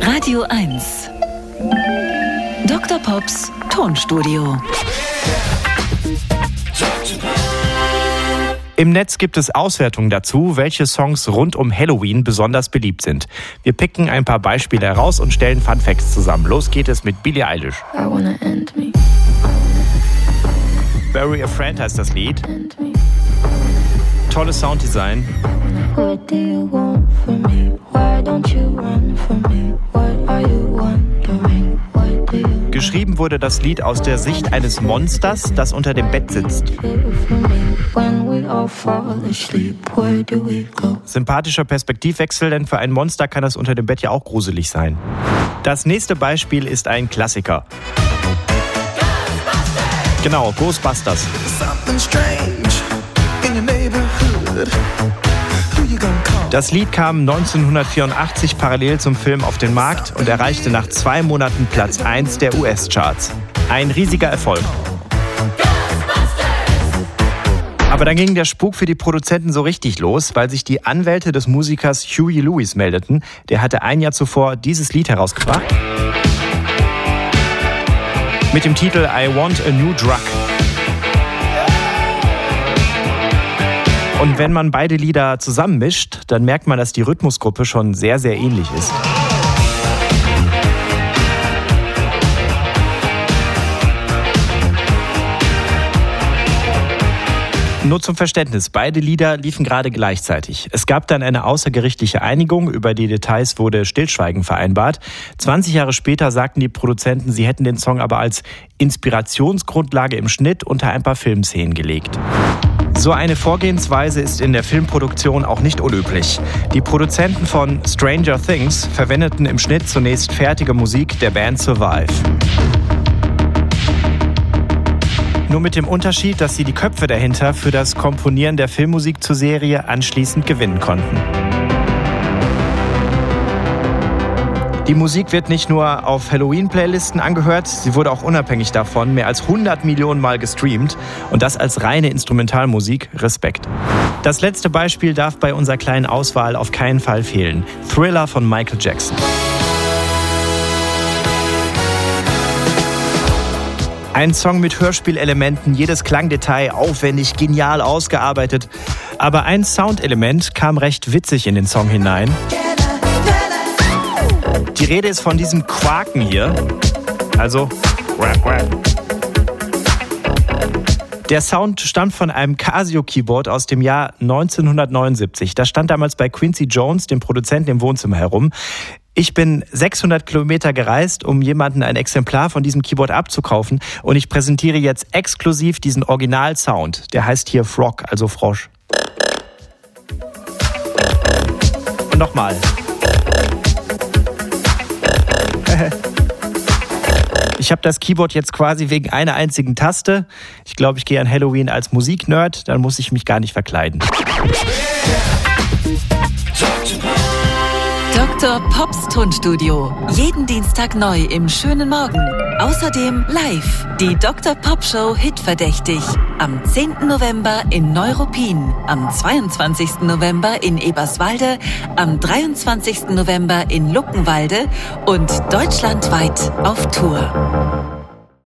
Radio 1. Dr. Pops Tonstudio. Im Netz gibt es Auswertungen dazu, welche Songs rund um Halloween besonders beliebt sind. Wir picken ein paar Beispiele heraus und stellen Fun Facts zusammen. Los geht es mit Billie Eilish. Bury a Friend heißt das Lied. Tolles Sounddesign. What do you want you you? Geschrieben wurde das Lied aus der Sicht eines Monsters, das unter dem Bett sitzt. Sympathischer Perspektivwechsel, denn für ein Monster kann das unter dem Bett ja auch gruselig sein. Das nächste Beispiel ist ein Klassiker. Genau, Ghostbusters. Das Lied kam 1984 parallel zum Film auf den Markt und erreichte nach zwei Monaten Platz 1 der US-Charts. Ein riesiger Erfolg. Aber dann ging der Spuk für die Produzenten so richtig los, weil sich die Anwälte des Musikers Huey Lewis meldeten. Der hatte ein Jahr zuvor dieses Lied herausgebracht. Mit dem Titel I Want a New Drug. Und wenn man beide Lieder zusammenmischt, dann merkt man, dass die Rhythmusgruppe schon sehr, sehr ähnlich ist. Nur zum Verständnis, beide Lieder liefen gerade gleichzeitig. Es gab dann eine außergerichtliche Einigung, über die Details wurde Stillschweigen vereinbart. 20 Jahre später sagten die Produzenten, sie hätten den Song aber als Inspirationsgrundlage im Schnitt unter ein paar Filmszenen gelegt. So eine Vorgehensweise ist in der Filmproduktion auch nicht unüblich. Die Produzenten von Stranger Things verwendeten im Schnitt zunächst fertige Musik der Band Survive. Nur mit dem Unterschied, dass sie die Köpfe dahinter für das Komponieren der Filmmusik zur Serie anschließend gewinnen konnten. Die Musik wird nicht nur auf Halloween-Playlisten angehört, sie wurde auch unabhängig davon mehr als 100 Millionen Mal gestreamt und das als reine Instrumentalmusik. Respekt. Das letzte Beispiel darf bei unserer kleinen Auswahl auf keinen Fall fehlen. Thriller von Michael Jackson. Ein Song mit Hörspielelementen, jedes Klangdetail aufwendig, genial ausgearbeitet. Aber ein Soundelement kam recht witzig in den Song hinein. Die Rede ist von diesem Quaken hier. Also. Der Sound stammt von einem Casio-Keyboard aus dem Jahr 1979. Das stand damals bei Quincy Jones, dem Produzenten, im Wohnzimmer herum. Ich bin 600 Kilometer gereist, um jemanden ein Exemplar von diesem Keyboard abzukaufen und ich präsentiere jetzt exklusiv diesen Original-Sound. Der heißt hier Frog, also Frosch. Und nochmal. Ich habe das Keyboard jetzt quasi wegen einer einzigen Taste. Ich glaube, ich gehe an Halloween als Musiknerd, dann muss ich mich gar nicht verkleiden. Dr. Pops Tonstudio. Jeden Dienstag neu im schönen Morgen. Außerdem live die Dr. Pop Show Hitverdächtig. Am 10. November in Neuruppin, am 22. November in Eberswalde, am 23. November in Luckenwalde und deutschlandweit auf Tour.